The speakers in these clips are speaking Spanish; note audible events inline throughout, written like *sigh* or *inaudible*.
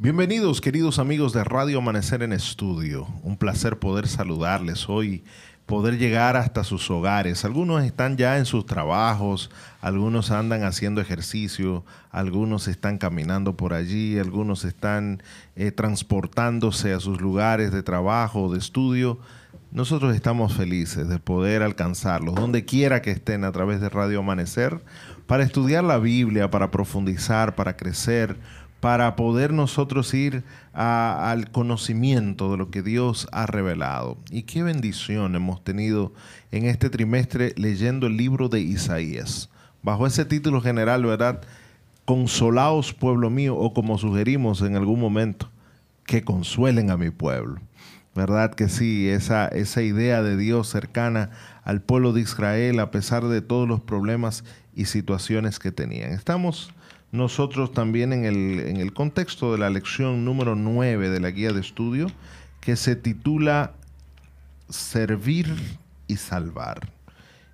Bienvenidos queridos amigos de Radio Amanecer en Estudio. Un placer poder saludarles hoy, poder llegar hasta sus hogares. Algunos están ya en sus trabajos, algunos andan haciendo ejercicio, algunos están caminando por allí, algunos están eh, transportándose a sus lugares de trabajo de estudio. Nosotros estamos felices de poder alcanzarlos, donde quiera que estén a través de Radio Amanecer, para estudiar la Biblia, para profundizar, para crecer, para poder nosotros ir al conocimiento de lo que Dios ha revelado. Y qué bendición hemos tenido en este trimestre leyendo el libro de Isaías. Bajo ese título general, ¿verdad? Consolaos, pueblo mío, o como sugerimos en algún momento, que consuelen a mi pueblo. ¿Verdad que sí? Esa, esa idea de Dios cercana al pueblo de Israel a pesar de todos los problemas y situaciones que tenían. Estamos nosotros también en el, en el contexto de la lección número 9 de la guía de estudio, que se titula Servir y Salvar.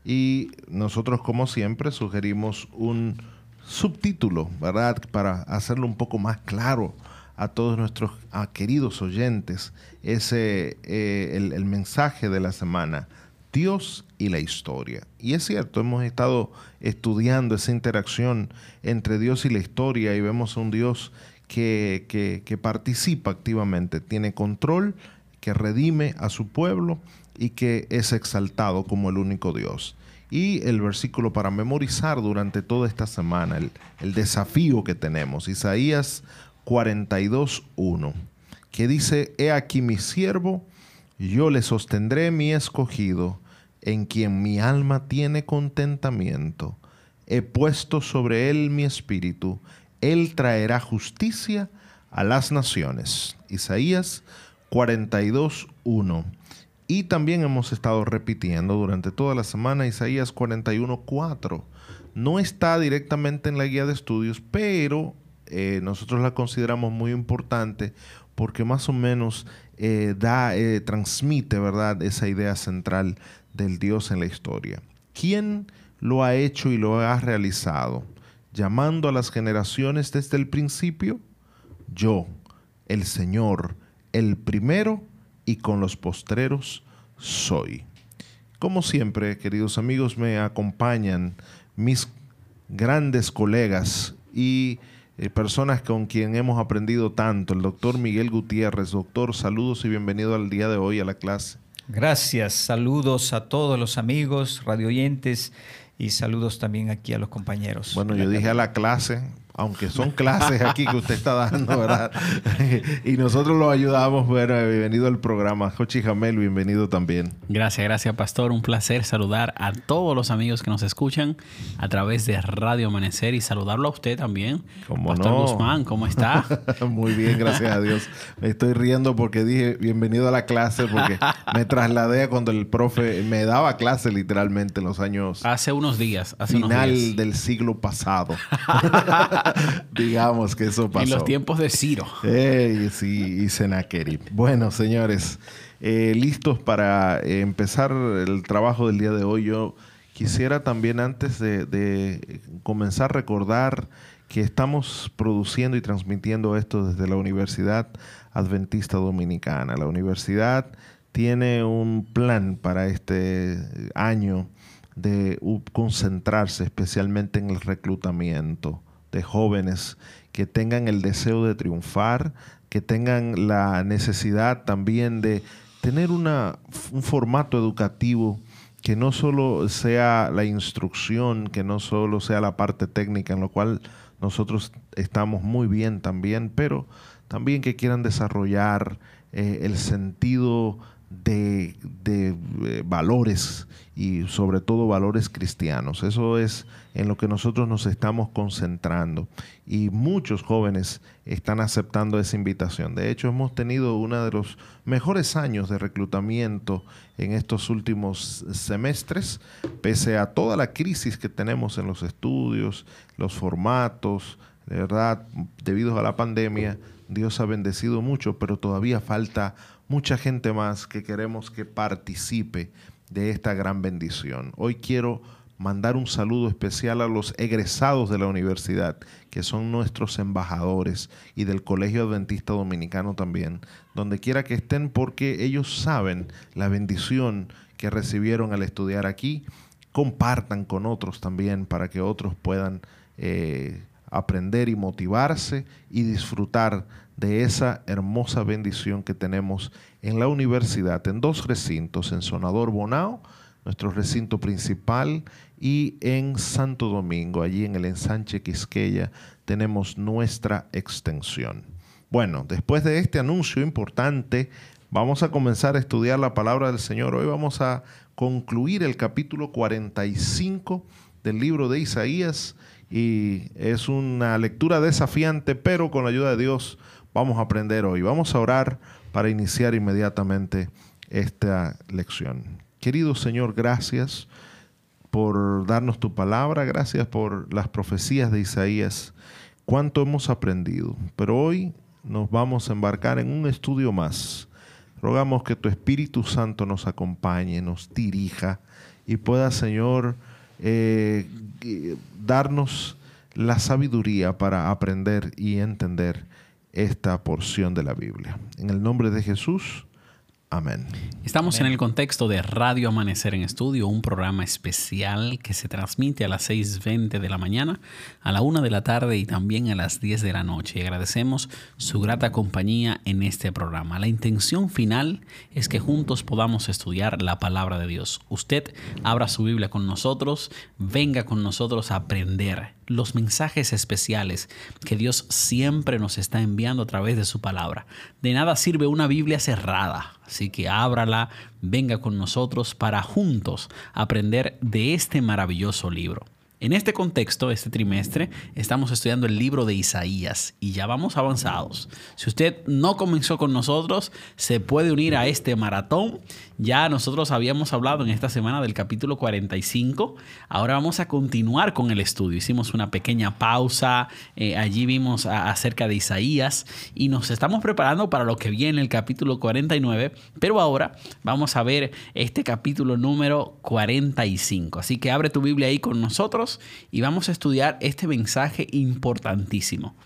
Y nosotros, como siempre, sugerimos un subtítulo, ¿verdad? Para hacerlo un poco más claro a todos nuestros queridos oyentes, ese, eh, el, el mensaje de la semana, Dios y la historia. Y es cierto, hemos estado estudiando esa interacción entre Dios y la historia y vemos a un Dios que, que, participa activamente, tiene control, que redime a su pueblo y que es exaltado como el único Dios. Y el versículo para memorizar durante toda esta semana, el, el desafío que tenemos, Isaías 42.1, que dice, He aquí mi siervo, yo le sostendré mi escogido, en quien mi alma tiene contentamiento. He puesto sobre él mi espíritu. Él traerá justicia a las naciones. Isaías 42, 1. Y también hemos estado repitiendo durante toda la semana Isaías 41, 4. No está directamente en la guía de estudios, pero eh, nosotros la consideramos muy importante porque más o menos eh, da, eh, transmite, ¿verdad?, esa idea central del Dios en la historia. ¿Quién lo ha hecho y lo ha realizado? Llamando a las generaciones desde el principio, yo, el Señor, el primero y con los postreros soy. Como siempre, queridos amigos, me acompañan mis grandes colegas y eh, personas con quien hemos aprendido tanto, el doctor Miguel Gutiérrez. Doctor, saludos y bienvenido al día de hoy a la clase. Gracias, saludos a todos los amigos, radioyentes y saludos también aquí a los compañeros. Bueno, yo dije a la clase, aunque son clases aquí que usted está dando, ¿verdad? *laughs* y nosotros lo ayudamos, bueno, bienvenido al programa. Jochi Jamel, bienvenido también. Gracias, gracias, Pastor. Un placer saludar a todos los amigos que nos escuchan a través de Radio Amanecer y saludarlo a usted también. ¿Cómo Pastor Guzmán, ¿cómo está? *laughs* Muy bien, gracias a Dios. Me estoy riendo porque dije bienvenido a la clase porque me trasladé a cuando el profe me daba clase literalmente en los años... Hace unos días. Hace final unos días. del siglo pasado. *laughs* *laughs* Digamos que eso pasó. En los tiempos de Ciro. sí, y Senaquerib. Bueno, señores, eh, listos para eh, empezar el trabajo del día de hoy. Yo quisiera también, antes de, de comenzar, recordar que estamos produciendo y transmitiendo esto desde la Universidad Adventista Dominicana. La universidad tiene un plan para este año de concentrarse especialmente en el reclutamiento de jóvenes que tengan el deseo de triunfar, que tengan la necesidad también de tener una, un formato educativo que no solo sea la instrucción, que no solo sea la parte técnica, en lo cual nosotros estamos muy bien también, pero también que quieran desarrollar eh, el sentido de, eh, valores y sobre todo valores cristianos. Eso es en lo que nosotros nos estamos concentrando y muchos jóvenes están aceptando esa invitación. De hecho, hemos tenido uno de los mejores años de reclutamiento en estos últimos semestres, pese a toda la crisis que tenemos en los estudios, los formatos, de verdad, debido a la pandemia, Dios ha bendecido mucho, pero todavía falta mucha gente más que queremos que participe de esta gran bendición. Hoy quiero mandar un saludo especial a los egresados de la universidad, que son nuestros embajadores, y del Colegio Adventista Dominicano también, donde quiera que estén, porque ellos saben la bendición que recibieron al estudiar aquí. Compartan con otros también para que otros puedan eh, aprender y motivarse y disfrutar de esa hermosa bendición que tenemos en la universidad, en dos recintos, en Sonador Bonao, nuestro recinto principal, y en Santo Domingo, allí en el ensanche Quisqueya, tenemos nuestra extensión. Bueno, después de este anuncio importante, vamos a comenzar a estudiar la palabra del Señor. Hoy vamos a concluir el capítulo 45 del libro de Isaías y es una lectura desafiante, pero con la ayuda de Dios vamos a aprender hoy. Vamos a orar para iniciar inmediatamente esta lección. Querido Señor, gracias por darnos tu palabra, gracias por las profecías de Isaías, cuánto hemos aprendido. Pero hoy nos vamos a embarcar en un estudio más. Rogamos que tu Espíritu Santo nos acompañe, nos dirija y pueda, Señor, eh, darnos la sabiduría para aprender y entender esta porción de la Biblia. En el nombre de Jesús. Amén. Estamos en el contexto de Radio Amanecer en Estudio, un programa especial que se transmite a las 6.20 de la mañana, a la 1 de la tarde y también a las 10 de la noche. agradecemos su grata compañía en este programa. La intención final es que juntos podamos estudiar la palabra de Dios. Usted abra su Biblia con nosotros, venga con nosotros a aprender los mensajes especiales que Dios siempre nos está enviando a través de su palabra. De nada sirve una Biblia cerrada, así que ábrala, venga con nosotros para juntos aprender de este maravilloso libro. En este contexto, este trimestre, estamos estudiando el libro de Isaías y ya vamos avanzados. Si usted no comenzó con nosotros, se puede unir a este maratón. Ya nosotros habíamos hablado en esta semana del capítulo 45. Ahora vamos a continuar con el estudio. Hicimos una pequeña pausa. Eh, allí vimos acerca de Isaías y nos estamos preparando para lo que viene el capítulo 49. Pero ahora vamos a ver este capítulo número 45. Así que abre tu Biblia ahí con nosotros y vamos a estudiar este mensaje importantísimo.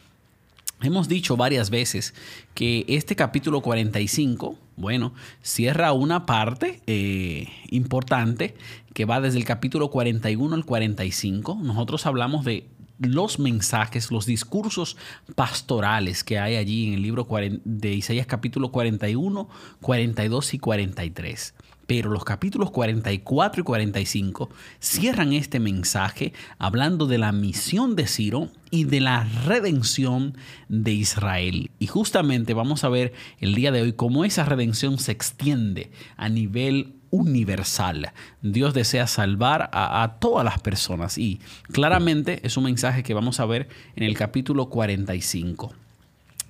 Hemos dicho varias veces que este capítulo 45, bueno, cierra una parte eh, importante que va desde el capítulo 41 al 45. Nosotros hablamos de los mensajes, los discursos pastorales que hay allí en el libro de Isaías capítulo 41, 42 y 43. Pero los capítulos 44 y 45 cierran este mensaje hablando de la misión de Ciro y de la redención de Israel. Y justamente vamos a ver el día de hoy cómo esa redención se extiende a nivel universal. Dios desea salvar a, a, todas las personas y claramente es un mensaje que vamos a ver en el capítulo 45.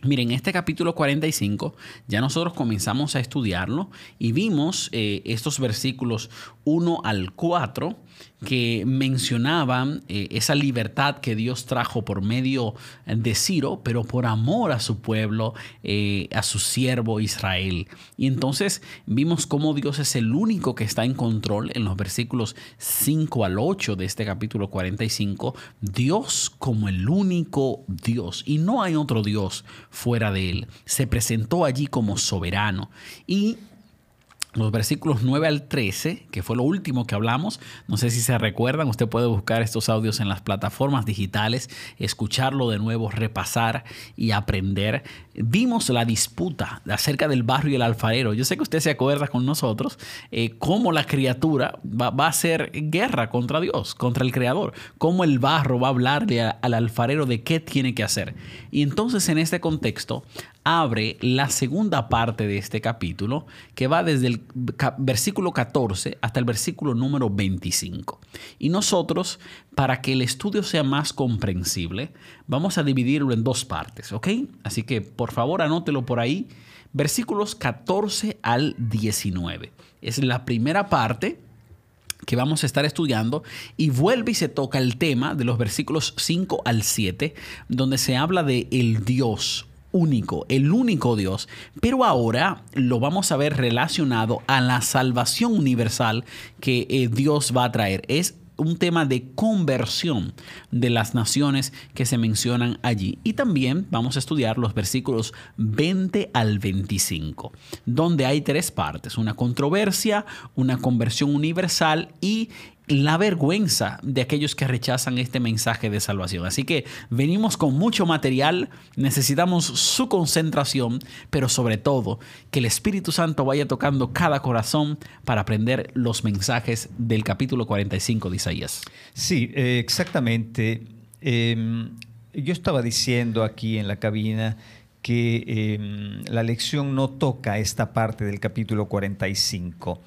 Miren, este capítulo 45 ya nosotros comenzamos a estudiarlo y vimos eh, estos versículos 1 al 4 que mencionaban eh, esa libertad que Dios trajo por medio de Ciro, pero por amor a su pueblo, eh, a su siervo Israel. Y entonces vimos cómo Dios es el único que está en control en los versículos 5 al 8 de este capítulo 45. Dios como el único Dios y no hay otro Dios fuera de él. Se presentó allí como soberano y los versículos 9 al 13, que fue lo último que hablamos. No sé si se recuerdan, usted puede buscar estos audios en las plataformas digitales, escucharlo de nuevo, repasar y aprender. Vimos la disputa acerca del barro y el alfarero. Yo sé que usted se acuerda con nosotros eh, cómo la criatura va, a hacer guerra contra Dios, contra el Creador, cómo el barro va a hablarle al alfarero de qué tiene que hacer. Y entonces en este contexto abre la segunda parte de este capítulo, que va desde el versículo 14 hasta el versículo número 25. Y nosotros, para que el estudio sea más comprensible, vamos a dividirlo en dos partes, ¿ok? Así que por favor anótelo por ahí. Versículos 14 al 19. Es la primera parte que vamos a estar estudiando y vuelve y se toca el tema de los versículos 5 al 7, donde se habla de el Dios único, el único Dios. Pero ahora lo vamos a ver relacionado a la salvación universal que eh, Dios va a traer. Es un tema de conversión de las naciones que se mencionan allí. Y también vamos a estudiar los versículos 20 al 25, donde hay tres partes, una controversia, una conversión universal y la vergüenza de aquellos que rechazan este mensaje de salvación. Así que venimos con mucho material, necesitamos su concentración, pero sobre todo que el Espíritu Santo vaya tocando cada corazón para aprender los mensajes del capítulo 45 de Isaías. Sí, eh, exactamente. Em, yo estaba diciendo aquí en la cabina que em, la lección no toca esta parte del capítulo 45,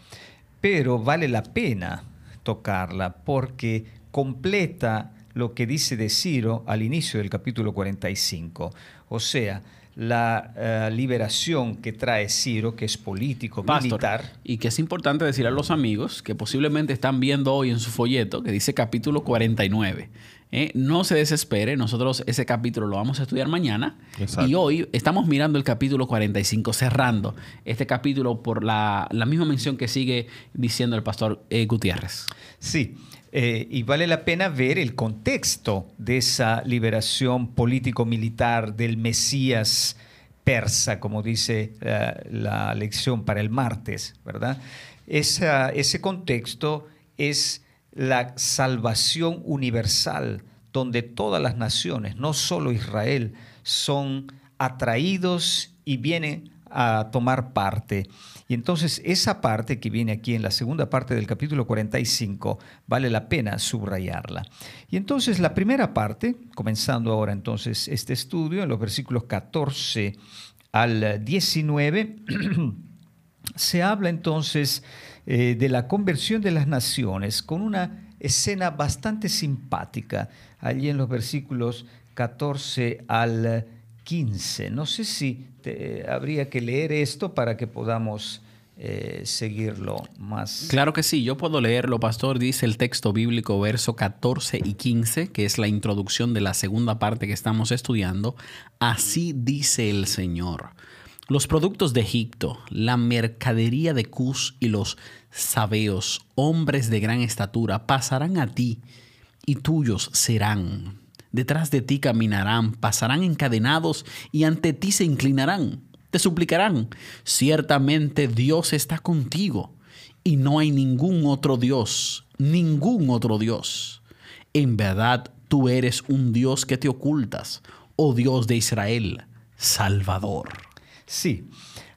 pero vale la pena tocarla porque completa lo que dice de Ciro al inicio del capítulo 45. O sea, la eh, liberación que trae Ciro, que es político, militar. Y que es importante decir a los amigos que posiblemente están viendo hoy en su folleto que dice capítulo 49. ¿Eh? no se desespere, nosotros ese capítulo lo vamos a estudiar mañana. Y hoy estamos mirando el capítulo 45, cerrando este capítulo por la, misma mención que sigue diciendo el pastor eh, Gutiérrez. Sí, eh, y vale la pena ver el contexto de esa liberación político-militar del Mesías persa, como dice la lección para el martes, ¿verdad? ese contexto es la salvación universal, donde todas las naciones, no solo Israel, son atraídos y vienen a tomar parte. Y entonces esa parte que viene aquí en la segunda parte del capítulo 45 vale la pena subrayarla. Y entonces la primera parte, comenzando ahora entonces este estudio en los versículos 14 al 19, *clears throat* se habla entonces eh, de la conversión de las naciones con una escena bastante simpática allí en los versículos 14 al 15. No sé si habría que leer esto para que podamos eh, seguirlo más. Claro que sí, yo puedo leerlo, pastor. Dice el texto bíblico, verso 14 y 15, que es la introducción de la segunda parte que estamos estudiando. Así dice el Señor. Los productos de Egipto, la mercadería de Cus y los sabeos, hombres de gran estatura, pasarán a ti y tuyos serán. Detrás de ti caminarán, pasarán encadenados y ante ti se inclinarán. Te suplicarán, ciertamente Dios está contigo y no hay ningún otro Dios, ningún otro Dios. En verdad tú eres un Dios que te ocultas, oh Dios de Israel, Salvador. Sí,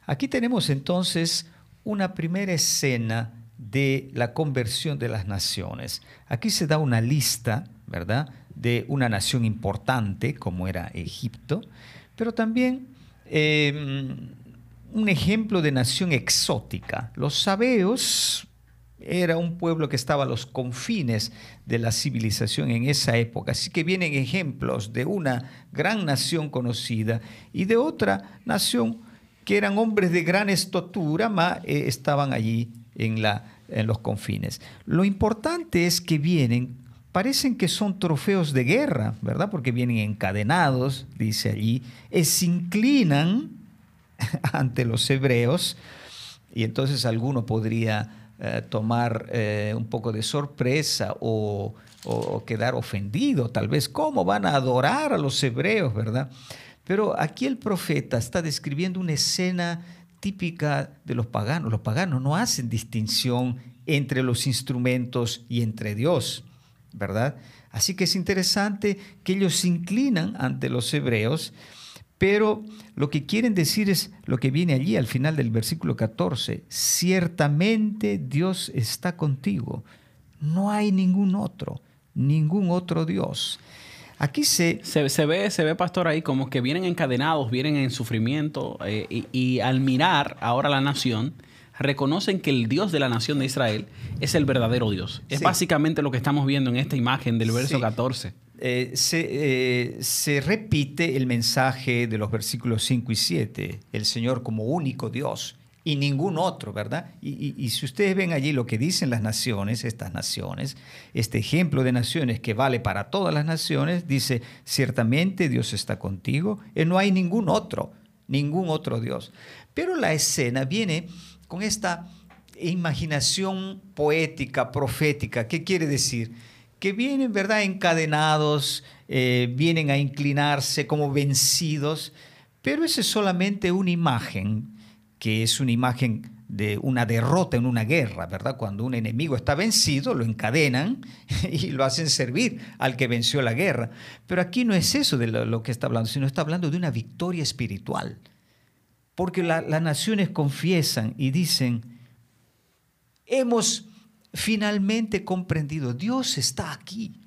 aquí tenemos entonces una primera escena de la conversión de las naciones. Aquí se da una lista, ¿verdad?, de una nación importante como era Egipto, pero también em, un ejemplo de nación exótica. Los sabeos era un pueblo que estaba a los confines de la civilización en esa época. Así que vienen ejemplos de una gran nación conocida y de otra nación que eran hombres de gran estatura, mas eh, estaban allí en, la, en los confines. Lo importante es que vienen, parecen que son trofeos de guerra, ¿verdad? Porque vienen encadenados, dice allí, y se inclinan *laughs* ante los hebreos, y entonces alguno podría eh, tomar eh, un poco de sorpresa o, quedar ofendido, tal vez, ¿cómo van a adorar a los hebreos, verdad? Pero aquí el profeta está describiendo una escena típica de los paganos. Los paganos no hacen distinción entre los instrumentos y entre Dios, ¿verdad? Así que es interesante que ellos se inclinan ante los hebreos pero lo que quieren decir es lo que viene allí al final del versículo 14. Ciertamente Dios está contigo. No hay ningún otro, ningún otro Dios. Aquí se... Se, ve, se ve, pastor, ahí como que vienen encadenados, vienen en sufrimiento eh, y, al mirar ahora la nación, reconocen que el Dios de la nación de Israel es el verdadero Dios. Es básicamente lo que estamos viendo en esta imagen del verso 14. Eh, se, eh, se, repite el mensaje de los versículos 5 y 7, el Señor como único Dios y ningún otro, ¿verdad? Y, si ustedes ven allí lo que dicen las naciones, estas naciones, este ejemplo de naciones que vale para todas las naciones, dice, ciertamente Dios está contigo, y no hay ningún otro, ningún otro Dios. Pero la escena viene con esta imaginación poética, profética. ¿Qué quiere decir? Que vienen, ¿verdad?, encadenados, eh, vienen a inclinarse como vencidos, pero esa es solamente una imagen, que es una imagen de una derrota en una guerra, ¿verdad? Cuando un enemigo está vencido, lo encadenan *laughs* y lo hacen servir al que venció la guerra. Pero aquí no es eso de lo, que está hablando, sino está hablando de una victoria espiritual. Porque las naciones confiesan y dicen, hemos finalmente comprendido, Dios está aquí,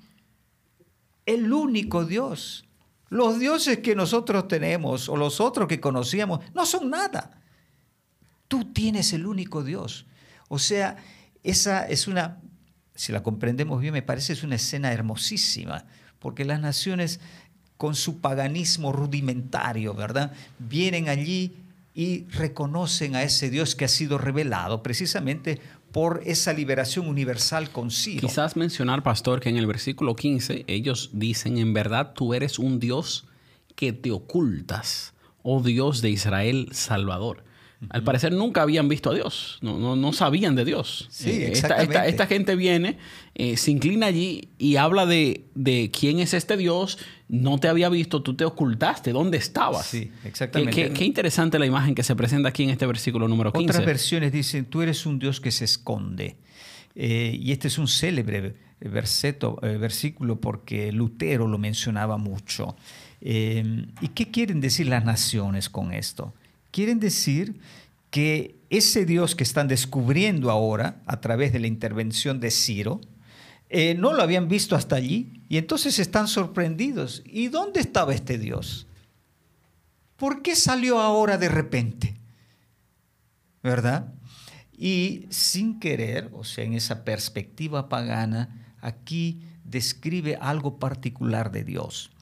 el único Dios. Los dioses que nosotros tenemos o los otros que conocíamos no son nada. Tú tienes el único Dios. O sea, esa es una, si la comprendemos bien, me parece es una escena hermosísima, porque las naciones con su paganismo rudimentario, ¿verdad? Vienen allí y reconocen a ese Dios que ha sido revelado precisamente por esa liberación universal con Ciro. Quizás mencionar, pastor, que en el versículo 15 ellos dicen, en verdad tú eres un Dios que te ocultas, oh Dios de Israel Salvador. Al parecer nunca habían visto a Dios, no, no, sabían de Dios. Sí, eh, esta, esta, gente viene, eh, se inclina allí y habla de, de, quién es este Dios, no te había visto, tú te ocultaste, ¿dónde estabas? Sí, exactamente. Qué, interesante la imagen que se presenta aquí en este versículo número 15. Otras versiones dicen, tú eres un Dios que se esconde. Eh, y este es un célebre versículo porque Lutero lo mencionaba mucho. ¿Y qué quieren decir las naciones con esto? Quieren decir que ese Dios que están descubriendo ahora a través de la intervención de Ciro, eh, no lo habían visto hasta allí y entonces están sorprendidos. ¿Y dónde estaba este Dios? ¿Por qué salió ahora de repente? ¿Verdad? Y sin querer, o sea, en esa perspectiva pagana, aquí describe algo particular de Dios.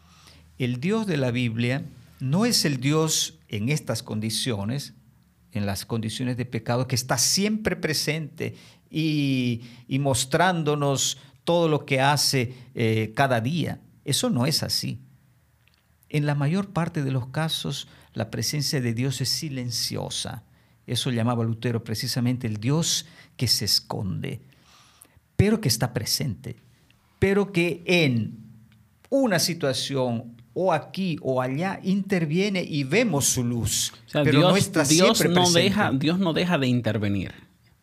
El Dios de la Biblia no es el Dios en estas condiciones, en las condiciones de pecado, que está siempre presente y, mostrándonos todo lo que hace eh, cada día. Eso no es así. En la mayor parte de los casos, la presencia de Dios es silenciosa. Eso llamaba Lutero precisamente el Dios que se esconde, pero que está presente, pero que en una situación o aquí o allá interviene y vemos su luz. pero Dios, no está Dios no deja, Dios no deja de intervenir.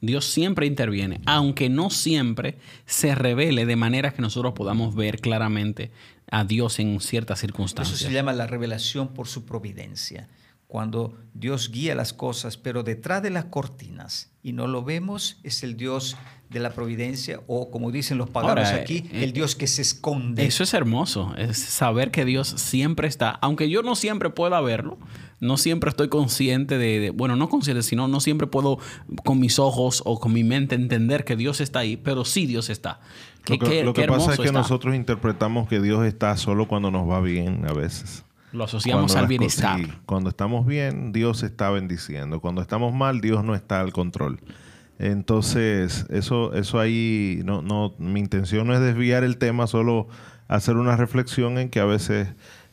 Dios siempre interviene, aunque no siempre se revele de manera que nosotros podamos ver claramente a Dios en ciertas circunstancias. Eso se llama la revelación por su providencia. Cuando Dios guía las cosas, pero detrás de las cortinas, y no lo vemos, es el Dios de la providencia o como dicen los paganos aquí, eh, el Dios que se esconde. Eso es hermoso, es saber que Dios siempre está, aunque yo no siempre pueda verlo, no siempre estoy consciente de, bueno, no consciente, sino no siempre puedo con mis ojos o con mi mente entender que Dios está ahí, pero sí Dios está. lo que, lo que pasa es que nosotros interpretamos que Dios está solo cuando nos va bien a veces. Lo asociamos al bienestar. cuando estamos bien, Dios está bendiciendo. Cuando estamos mal, Dios no está al control. Entonces, eso, eso ahí, no, no, mi intención no es desviar el tema, solo hacer una reflexión en que a veces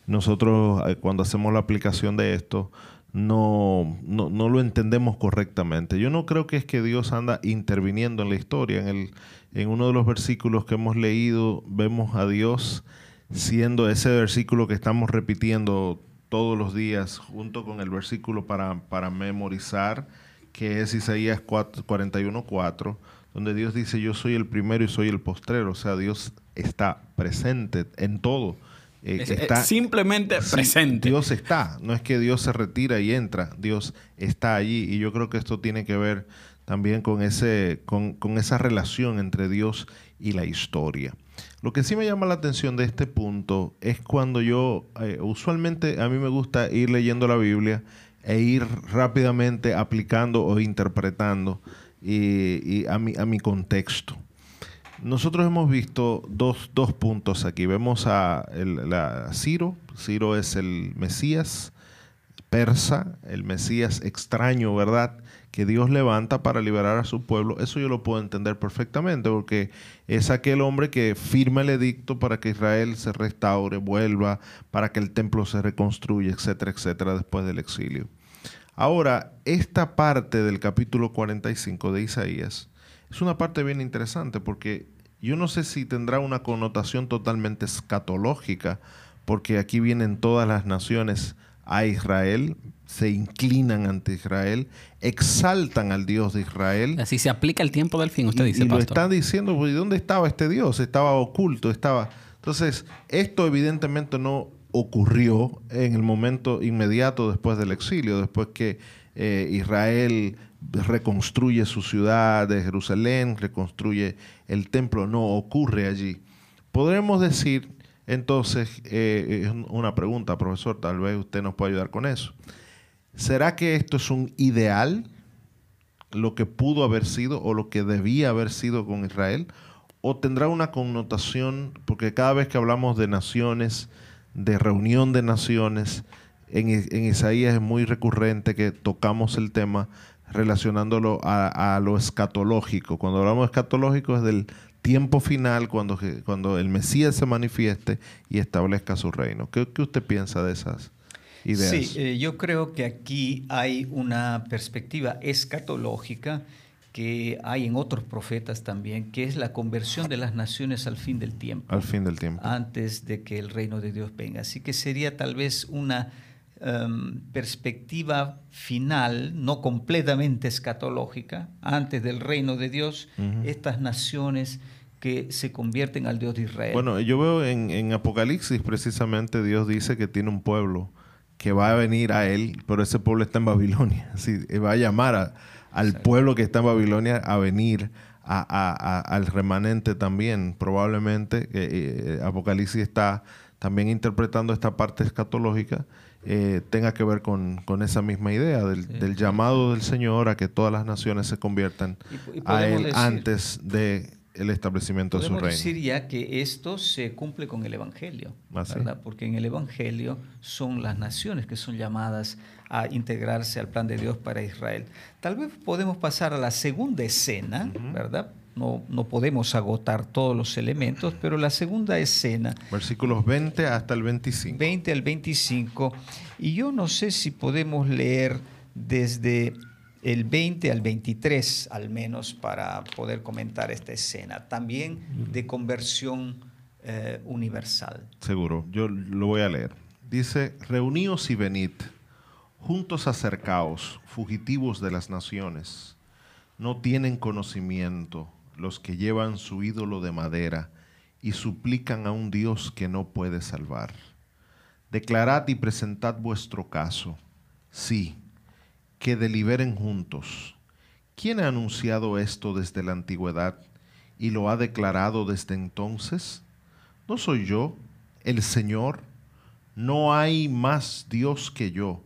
nosotros, eh, cuando hacemos la aplicación de esto, no, no, no, lo entendemos correctamente. Yo no creo que es que Dios anda interviniendo en la historia. En, el, en uno de los versículos que hemos leído, vemos a Dios siendo ese versículo que estamos repitiendo todos los días, junto con el versículo para, para memorizar que es Isaías 41.4, donde Dios dice, yo soy el primero y soy el postrero. O sea, Dios está presente en todo. Eh, está, simplemente presente. Dios está, no es que Dios se retira y entra, Dios está allí. Y yo creo que esto tiene que ver también con, ese, con, esa relación entre Dios y la historia. Lo que sí me llama la atención de este punto es cuando yo, eh, usualmente a mí me gusta ir leyendo la Biblia e ir rápidamente aplicando o interpretando y, a, mi, a mi contexto. Nosotros hemos visto dos, puntos aquí. Vemos a, a Ciro. Ciro es el Mesías persa, el Mesías extraño, ¿verdad? Que Dios levanta para liberar a su pueblo. Eso yo lo puedo entender perfectamente porque es aquel hombre que firma el edicto para que Israel se restaure, vuelva, para que el templo se reconstruya, etcétera, etcétera, después del exilio. Ahora, esta parte del capítulo 45 de Isaías es una parte bien interesante porque yo no sé si tendrá una connotación totalmente escatológica, porque aquí vienen todas las naciones a Israel, se inclinan ante Israel, exaltan al Dios de Israel. Así se aplica el tiempo del fin, usted dice, y lo están diciendo, pues, ¿dónde estaba este Dios? Estaba oculto, estaba... Entonces, esto evidentemente no ocurrió en el momento inmediato después del exilio, después que eh, Israel reconstruye su ciudad de Jerusalén, reconstruye el templo, no ocurre allí. Podremos decir, entonces, eh, una pregunta, profesor, tal vez usted nos pueda ayudar con eso. ¿Será que esto es un ideal, lo que pudo haber sido o lo que debía haber sido con Israel? ¿O tendrá una connotación, porque cada vez que hablamos de naciones, de reunión de naciones, en, en Isaías es muy recurrente que tocamos el tema relacionándolo a, lo escatológico. Cuando hablamos de escatológico es del tiempo final, cuando, cuando el Mesías se manifieste y establezca su reino. ¿Qué, usted piensa de esas ideas? Sí, eh, yo creo que aquí hay una perspectiva escatológica que hay en otros profetas también, que es la conversión de las naciones al fin del tiempo. Al fin del tiempo. Antes de que el reino de Dios venga. Así que sería tal vez una Em, perspectiva final, no completamente escatológica, antes del reino de Dios, estas naciones que se convierten al Dios de Israel. Bueno, yo veo en, Apocalipsis precisamente Dios dice que tiene un pueblo que va a venir a él, pero ese pueblo está en Babilonia. *laughs* Así, va a llamar al pueblo que está en Babilonia a venir al remanente también. Probablemente eh, eh, Apocalipsis está también interpretando esta parte escatológica eh, tenga que ver con, esa misma idea del, llamado del Señor a que todas las naciones se conviertan a Él antes del el establecimiento de su reino. decir ya que esto se cumple con el Evangelio, ¿verdad? porque en el Evangelio son las naciones que son llamadas a integrarse al plan de Dios para Israel. Tal vez podemos pasar a la segunda escena, ¿verdad? No, no, podemos agotar todos los elementos, pero la segunda escena... Versículos 20 hasta el 25. 20 al 25. Y yo no sé si podemos leer desde el 20 al 23 al menos para poder comentar esta escena. También de conversión eh, universal. Seguro, yo lo voy a leer. Dice, reuníos y venid, juntos acercaos, fugitivos de las naciones. No tienen conocimiento los que llevan su ídolo de madera y suplican a un Dios que no puede salvar. Declarad y presentad vuestro caso. Sí, que deliberen juntos. ¿Quién ha anunciado esto desde la antigüedad y lo ha declarado desde entonces? ¿No soy yo, el Señor? No hay más Dios que yo,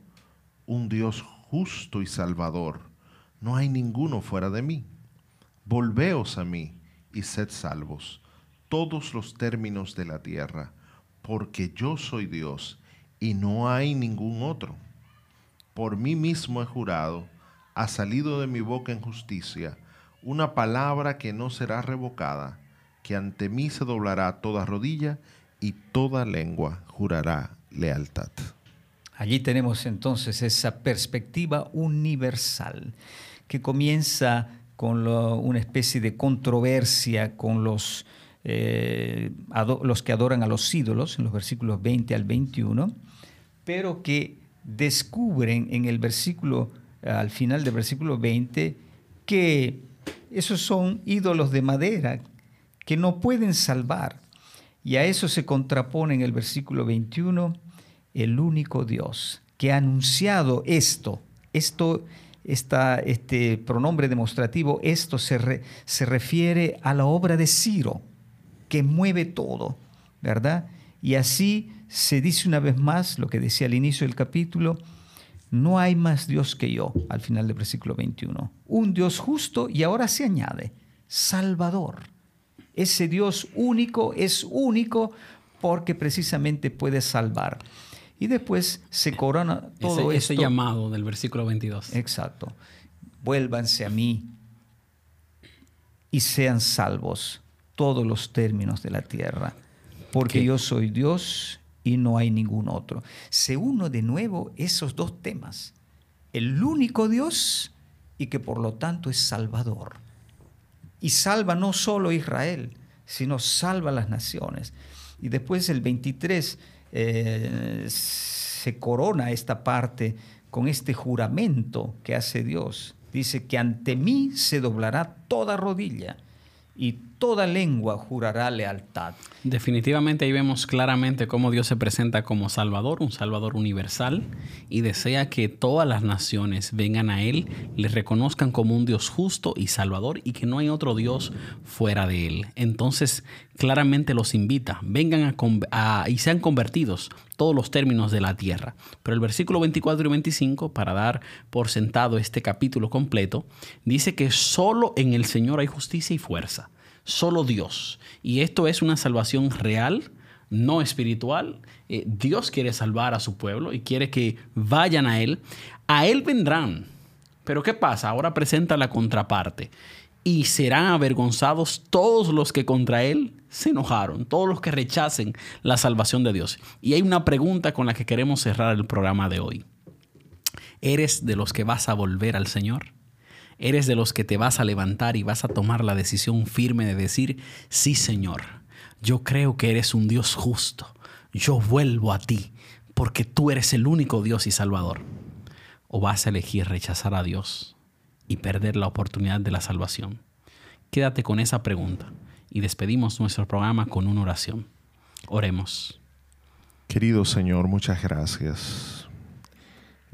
un Dios justo y salvador. No hay ninguno fuera de mí. Volveos a mí y sed salvos, todos los términos de la tierra, porque yo soy Dios y no hay ningún otro. Por mí mismo he jurado, ha salido de mi boca en justicia, una palabra que no será revocada, que ante mí se doblará toda rodilla y toda lengua jurará lealtad. Allí tenemos entonces esa perspectiva universal que comienza con una especie de controversia con los, eh, los que adoran a los ídolos, en los versículos 20 al 21, pero que descubren en el versículo, al final del versículo 20, que esos son ídolos de madera que no pueden salvar. Y a eso se contrapone en el versículo 21 el único Dios que ha anunciado esto. Esto este pronombre demostrativo, esto se, se refiere a la obra de Ciro, que mueve todo, ¿verdad? Y así se dice una vez más lo que decía al inicio del capítulo, no hay más Dios que yo, al final del versículo 21. Un Dios justo y ahora se añade, Salvador. Ese Dios único es único porque precisamente puede salvar. Y después se corona todo ese, Ese llamado del versículo 22. Exacto. Vuélvanse a mí y sean salvos todos los términos de la tierra, porque yo soy Dios y no hay ningún otro. Se uno de nuevo esos dos temas, el único Dios y que por lo tanto es Salvador. Y salva no solo a Israel, sino salva a las naciones. Y después el 23 eh, se corona esta parte con este juramento que hace Dios. Dice que ante mí se doblará toda rodilla y toda lengua jurará lealtad. Definitivamente ahí vemos claramente cómo Dios se presenta como Salvador, un Salvador universal, y desea que todas las naciones vengan a Él, le reconozcan como un Dios justo y Salvador y que no hay otro Dios fuera de Él. Entonces claramente los invita, vengan a, y sean convertidos todos los términos de la tierra. Pero el versículo 24 y 25, para dar por sentado este capítulo completo, dice que solo en el Señor hay justicia y fuerza solo Dios. Y esto es una salvación real, no espiritual. Eh, Dios quiere salvar a su pueblo y quiere que vayan a Él. A Él vendrán. Pero ¿qué pasa? Ahora presenta la contraparte. Y serán avergonzados todos los que contra Él se enojaron, todos los que rechacen la salvación de Dios. Y hay una pregunta con la que queremos cerrar el programa de hoy. ¿Eres de los que vas a volver al Señor? Eres de los que te vas a levantar y vas a tomar la decisión firme de decir, sí Señor, yo creo que eres un Dios justo, yo vuelvo a ti, porque tú eres el único Dios y Salvador. O vas a elegir rechazar a Dios y perder la oportunidad de la salvación. Quédate con esa pregunta y despedimos nuestro programa con una oración. Oremos. Querido Señor, muchas gracias.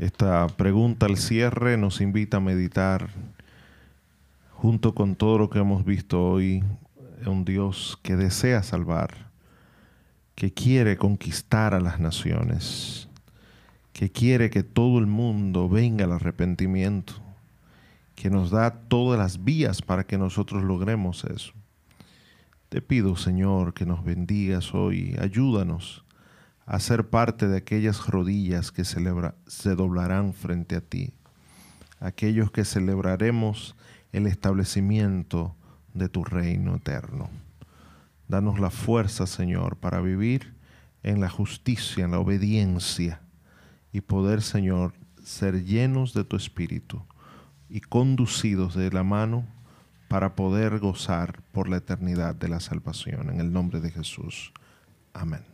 Esta pregunta al cierre nos invita a meditar junto con todo lo que hemos visto hoy, un Dios que desea salvar, que quiere conquistar a las naciones, que quiere que todo el mundo venga al arrepentimiento, que nos da todas las vías para que nosotros logremos eso. Te pido, Señor, que nos bendigas hoy, ayúdanos a ser parte de aquellas rodillas que se doblarán frente a ti, aquellos que celebraremos el establecimiento de tu reino eterno. Danos la fuerza, Señor, para vivir en la justicia, en la obediencia y poder, Señor, ser llenos de tu espíritu y conducidos de la mano para poder gozar por la eternidad de la salvación. En el nombre de Jesús. Amén.